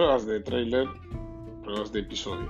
pruebas de trailer, pruebas de episodio.